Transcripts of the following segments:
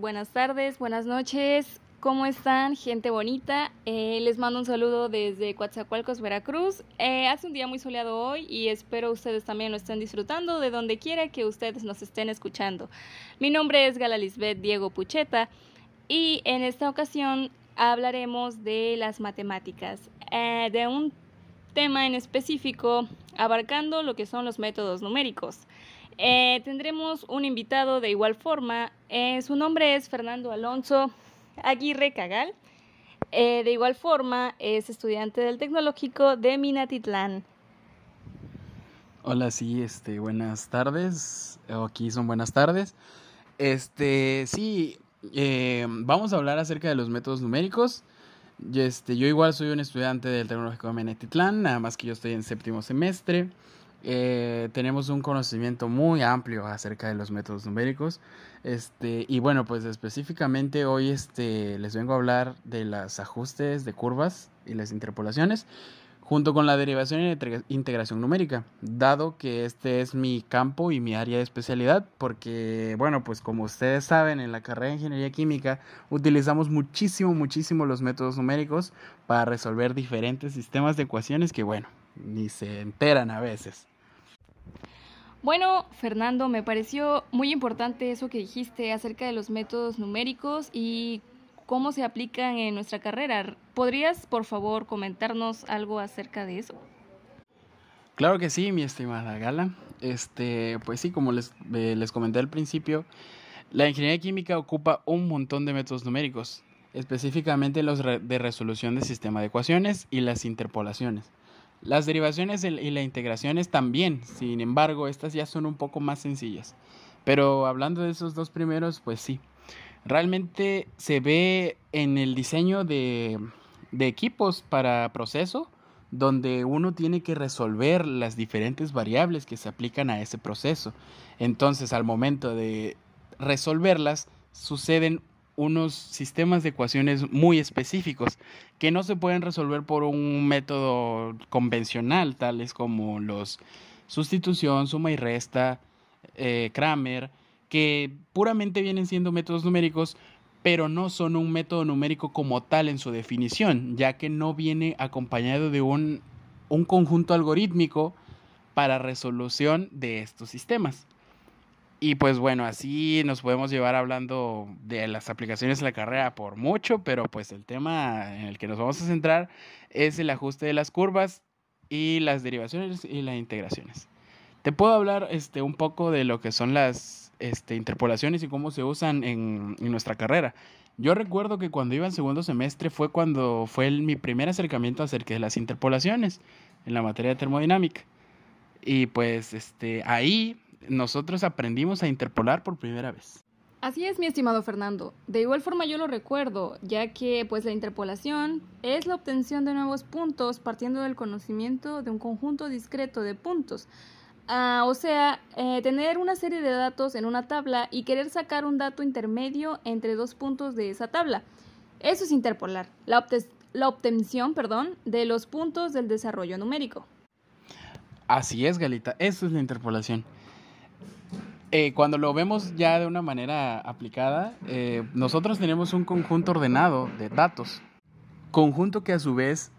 buenas tardes, buenas noches. ¿Cómo están, gente bonita? Eh, les mando un saludo desde Coatzacoalcos, Veracruz. Eh, hace un día muy soleado hoy y espero ustedes también lo estén disfrutando de donde quiera que ustedes nos estén escuchando. Mi nombre es Gala Lisbeth Diego Pucheta y en esta ocasión hablaremos de las matemáticas, eh, de un tema en específico abarcando lo que son los métodos numéricos. Eh, tendremos un invitado de igual forma. Eh, su nombre es Fernando Alonso Aguirre Cagal. Eh, de igual forma, es estudiante del Tecnológico de Minatitlán. Hola, sí, este, buenas tardes. Aquí son buenas tardes. Este, sí, vamos a hablar acerca de los métodos numéricos. Este, yo igual soy un estudiante del Tecnológico de Minatitlán, nada más que yo estoy en séptimo semestre. Eh, tenemos un conocimiento muy amplio acerca de los métodos numéricos. Este, y bueno, pues específicamente hoy este, les vengo a hablar de los ajustes de curvas y las interpolaciones, junto con la derivación y integración numérica, dado que este es mi campo y mi área de especialidad, porque, bueno, pues como ustedes saben, en la carrera de Ingeniería Química utilizamos muchísimo, muchísimo los métodos numéricos para resolver diferentes sistemas de ecuaciones que, bueno, ni se enteran a veces. Bueno, Fernando, me pareció muy importante eso que dijiste acerca de los métodos numéricos y cómo se aplican en nuestra carrera. ¿Podrías, por favor, comentarnos algo acerca de eso? Claro que sí, mi estimada Gala. Este, pues sí, como les, eh, les comenté al principio, la ingeniería química ocupa un montón de métodos numéricos, específicamente los de resolución de sistema de ecuaciones y las interpolaciones. Las derivaciones y las integraciones también, sin embargo, estas ya son un poco más sencillas. Pero hablando de esos dos primeros, pues sí. Realmente se ve en el diseño de, de equipos para proceso, donde uno tiene que resolver las diferentes variables que se aplican a ese proceso. Entonces, al momento de resolverlas, suceden unos sistemas de ecuaciones muy específicos que no se pueden resolver por un método convencional, tales como los sustitución, suma y resta, eh, Kramer, que puramente vienen siendo métodos numéricos, pero no son un método numérico como tal en su definición, ya que no viene acompañado de un, un conjunto algorítmico para resolución de estos sistemas. Y pues bueno, así nos podemos llevar hablando de las aplicaciones de la carrera por mucho, pero pues el tema en el que nos vamos a centrar es el ajuste de las curvas y las derivaciones y las integraciones. Te puedo hablar este, un poco de lo que son las este, interpolaciones y cómo se usan en, en, nuestra carrera. Yo recuerdo que cuando iba en segundo semestre fue cuando fue mi primer acercamiento acerca de las interpolaciones en la materia de termodinámica. Y pues este, ahí nosotros aprendimos a interpolar por primera vez. Así es, mi estimado Fernando. De igual forma yo lo recuerdo, ya que pues la interpolación es la obtención de nuevos puntos partiendo del conocimiento de un conjunto discreto de puntos. Ah, o sea, eh, tener una serie de datos en una tabla y querer sacar un dato intermedio entre dos puntos de esa tabla. Eso es interpolar, la, la obtención perdón, de los puntos del desarrollo numérico. Así es, Galita, eso es la interpolación. Eh, cuando lo vemos ya de una manera aplicada, eh, nosotros tenemos un conjunto ordenado de datos. Conjunto que a su vez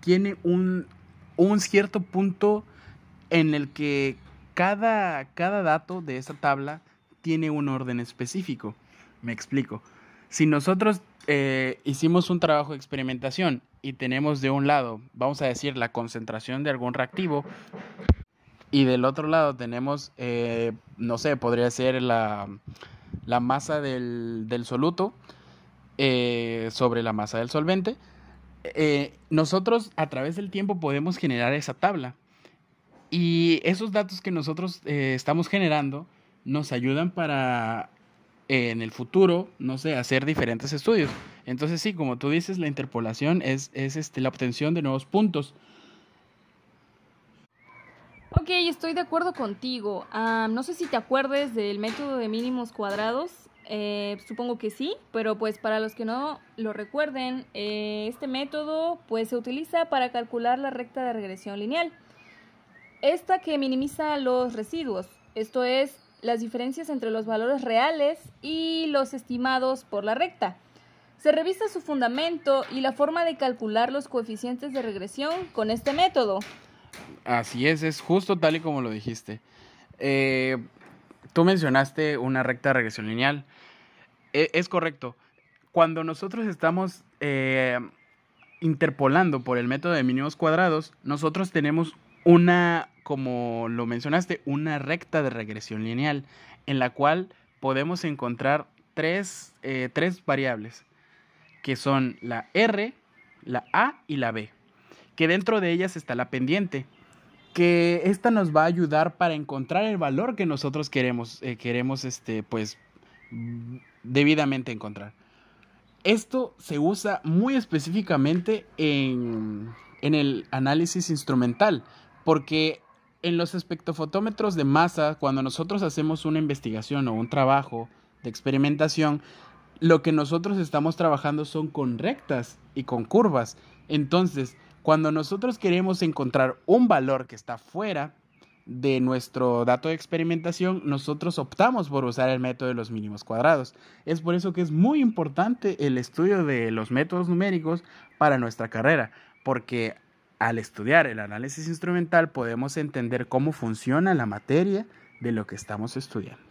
tiene un, un cierto punto en el que cada, cada dato de esa tabla tiene un orden específico. Me explico. Si nosotros eh, hicimos un trabajo de experimentación y tenemos de un lado, vamos a decir, la concentración de algún reactivo, y del otro lado tenemos, eh, no sé, podría ser la, masa del, soluto eh, sobre la masa del solvente. Eh, nosotros a través del tiempo podemos generar esa tabla. Y esos datos que nosotros estamos generando nos ayudan para en el futuro, no sé, hacer diferentes estudios. Entonces sí, como tú dices, la interpolación es, es este, la obtención de nuevos puntos. Ok, estoy de acuerdo contigo. no sé si te acuerdes del método de mínimos cuadrados. Eh, supongo que sí, pero pues para los que no lo recuerden, eh, este método pues se utiliza para calcular la recta de regresión lineal. Esta que minimiza los residuos. Esto es, las diferencias entre los valores reales y los estimados por la recta. Se revisa su fundamento y la forma de calcular los coeficientes de regresión con este método. Así es, es justo tal y como lo dijiste. Eh, tú mencionaste una recta de regresión lineal. E, es correcto. Cuando nosotros estamos eh, interpolando por el método de mínimos cuadrados, nosotros tenemos una, como lo mencionaste, una recta de regresión lineal en la cual podemos encontrar tres, eh, tres variables, que son la R, la A y la B, que dentro de ellas está la pendiente, que esta nos va a ayudar para encontrar el valor que nosotros queremos, eh, queremos este, pues, debidamente encontrar. Esto se usa muy específicamente en, en el análisis instrumental, porque en los espectrofotómetros de masa, cuando nosotros hacemos una investigación o un trabajo de experimentación, lo que nosotros estamos trabajando son con rectas y con curvas. Entonces, cuando nosotros queremos encontrar un valor que está fuera de nuestro dato de experimentación, nosotros optamos por usar el método de los mínimos cuadrados. Es por eso que es muy importante el estudio de los métodos numéricos para nuestra carrera, porque al estudiar el análisis instrumental podemos entender cómo funciona la materia de lo que estamos estudiando.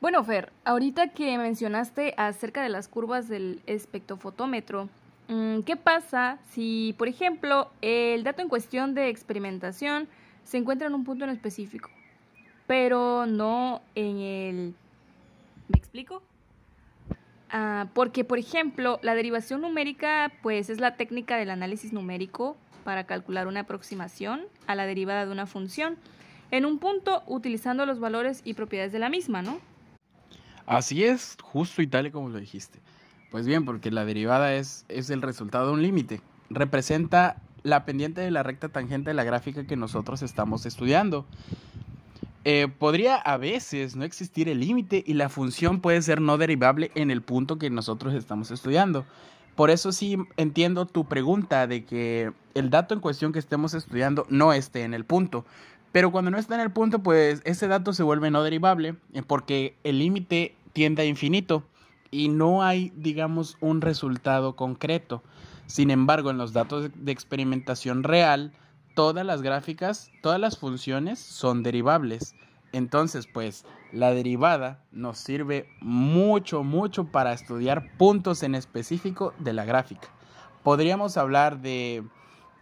Bueno, Fer, ahorita que mencionaste acerca de las curvas del espectrofotómetro, ¿qué pasa si, por ejemplo, el dato en cuestión de experimentación se encuentra en un punto en específico, pero no en el... ¿Me explico? Ah, porque, por ejemplo, la derivación numérica, pues es la técnica del análisis numérico para calcular una aproximación a la derivada de una función en un punto utilizando los valores y propiedades de la misma, ¿no? Así es, justo y tal y como lo dijiste. Pues bien, porque la derivada es, es el resultado de un límite. Representa la pendiente de la recta tangente de la gráfica que nosotros estamos estudiando. Eh, podría a veces no existir el límite y la función puede ser no derivable en el punto que nosotros estamos estudiando. Por eso sí entiendo tu pregunta de que el dato en cuestión que estemos estudiando no esté en el punto. Pero cuando no está en el punto, pues ese dato se vuelve no derivable eh, porque el límite tiende a infinito y no hay, digamos, un resultado concreto. Sin embargo, en los datos de experimentación real, todas las gráficas, todas las funciones son derivables. Entonces, pues la derivada nos sirve mucho, mucho para estudiar puntos en específico de la gráfica. Podríamos hablar de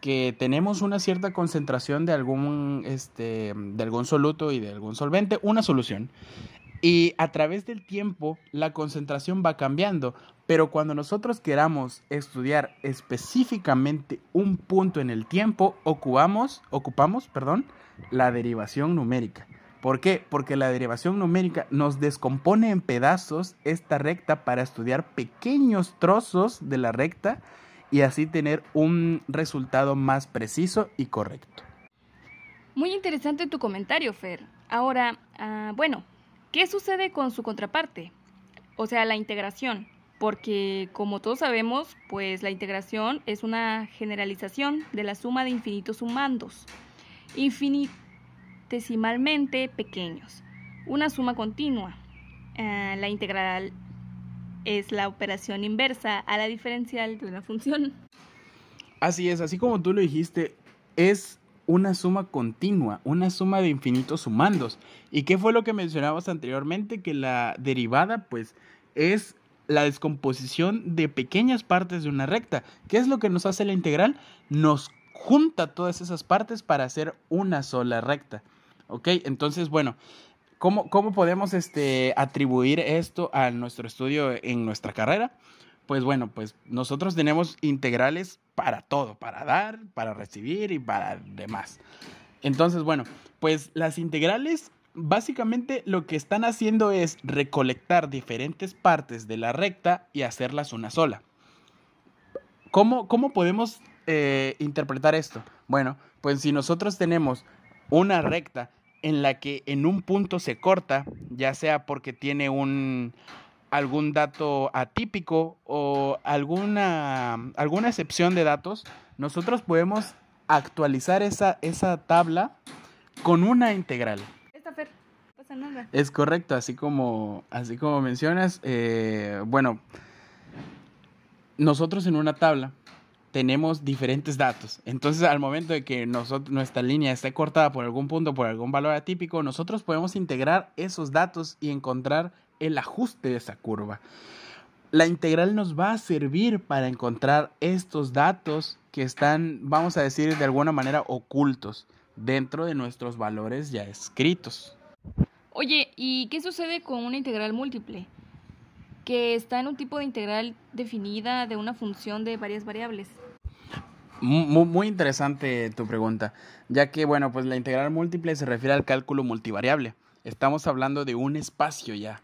que tenemos una cierta concentración de algún, este, de algún soluto y de algún solvente, una solución. Y a través del tiempo la concentración va cambiando, pero cuando nosotros queramos estudiar específicamente un punto en el tiempo, ocupamos, ocupamos perdón, la derivación numérica. ¿Por qué? Porque la derivación numérica nos descompone en pedazos esta recta para estudiar pequeños trozos de la recta y así tener un resultado más preciso y correcto. Muy interesante tu comentario, Fer. Ahora, ah, bueno, ¿Qué sucede con su contraparte? O sea, la integración. Porque como todos sabemos, pues la integración es una generalización de la suma de infinitos sumandos, infinitesimalmente pequeños. Una suma continua. Ah, la integral es la operación inversa a la diferencial de una función. Así es, así como tú lo dijiste, es una suma continua, una suma de infinitos sumandos. ¿Y qué fue lo que mencionamos anteriormente? Que la derivada, pues, es la descomposición de pequeñas partes de una recta. ¿Qué es lo que nos hace la integral? Nos junta todas esas partes para hacer una sola recta. ¿Ok? Entonces, bueno, ¿cómo, cómo podemos este, atribuir esto a nuestro estudio en nuestra carrera? Pues bueno, pues nosotros tenemos integrales para todo, para dar, para recibir y para demás. Entonces, bueno, pues las integrales básicamente lo que están haciendo es recolectar diferentes partes de la recta y hacerlas una sola. ¿Cómo, cómo podemos eh, interpretar esto? Bueno, pues si nosotros tenemos una recta en la que en un punto se corta, ya sea porque tiene un, algún dato atípico o alguna, alguna excepción de datos, nosotros podemos actualizar esa, esa tabla con una integral. pasa nada. Es correcto, así como, así como mencionas, eh, bueno, nosotros en una tabla tenemos diferentes datos. Entonces, al momento de que nosotros, nuestra línea esté cortada por algún punto, por algún valor atípico, nosotros podemos integrar esos datos y encontrar el ajuste de esa curva. La integral nos va a servir para encontrar estos datos que están, vamos a decir, de alguna manera ocultos dentro de nuestros valores ya escritos. Oye, ¿y qué sucede con una integral múltiple? Que está en un tipo de integral definida de una función de varias variables. Muy, muy, interesante tu pregunta, ya que, bueno, pues la integral múltiple se refiere al cálculo multivariable. Estamos hablando de un espacio ya,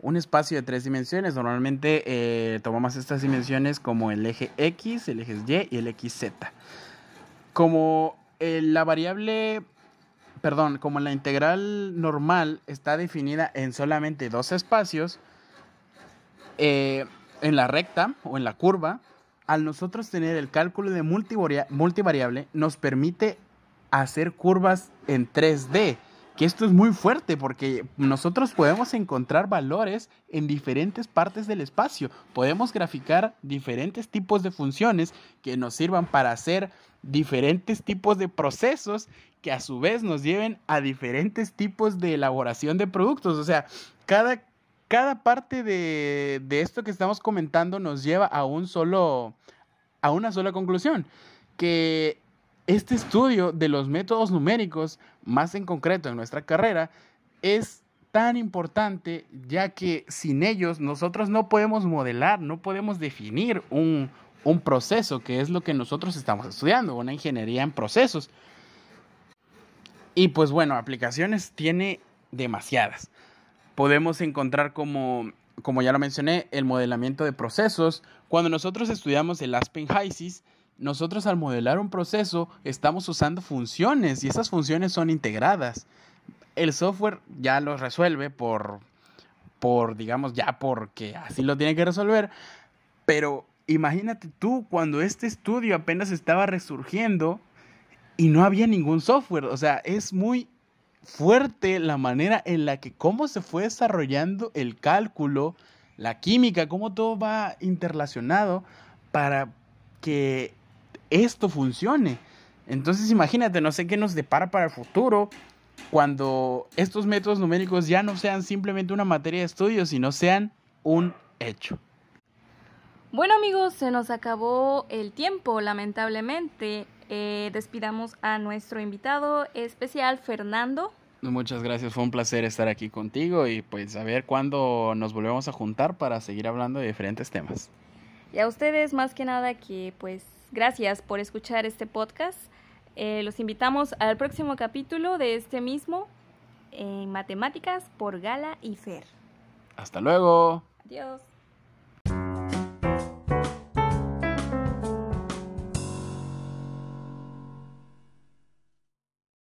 un espacio de tres dimensiones. Normalmente eh, tomamos estas dimensiones como el eje X, el eje Y y el XZ. Como eh, la variable, perdón, como la integral normal está definida en solamente dos espacios, eh, en la recta o en la curva, al nosotros tener el cálculo de multivariable, nos permite hacer curvas en 3D. Que esto es muy fuerte porque nosotros podemos encontrar valores en diferentes partes del espacio. Podemos graficar diferentes tipos de funciones que nos sirvan para hacer diferentes tipos de procesos que a su vez nos lleven a diferentes tipos de elaboración de productos. O sea, cada, cada parte de, de, esto que estamos comentando nos lleva a un solo, a una sola conclusión, que este estudio de los métodos numéricos, más en concreto en nuestra carrera, es tan importante ya que sin ellos nosotros no podemos modelar, no podemos definir un, un proceso, que es lo que nosotros estamos estudiando, una ingeniería en procesos. Y pues bueno, aplicaciones tiene demasiadas podemos encontrar como, como ya lo mencioné, el modelamiento de procesos. Cuando nosotros estudiamos el Aspen HYSIS, nosotros al modelar un proceso estamos usando funciones y esas funciones son integradas. El software ya lo resuelve por, por digamos, ya porque así lo tiene que resolver. Pero imagínate tú cuando este estudio apenas estaba resurgiendo y no había ningún software. O sea, es muy fuerte la manera en la que cómo se fue desarrollando el cálculo, la química, cómo todo va interrelacionado para que esto funcione. Entonces imagínate, no sé qué nos depara para el futuro cuando estos métodos numéricos ya no sean simplemente una materia de estudio, sino sean un hecho. Bueno amigos, se nos acabó el tiempo, lamentablemente. Eh, despidamos a nuestro invitado especial, Fernando. Muchas gracias, fue un placer estar aquí contigo y pues a ver cuándo nos volvemos a juntar para seguir hablando de diferentes temas. Y a ustedes más que nada que pues gracias por escuchar este podcast. Eh, los invitamos al próximo capítulo de este mismo en matemáticas por Gala y Fer. Hasta luego. Adiós.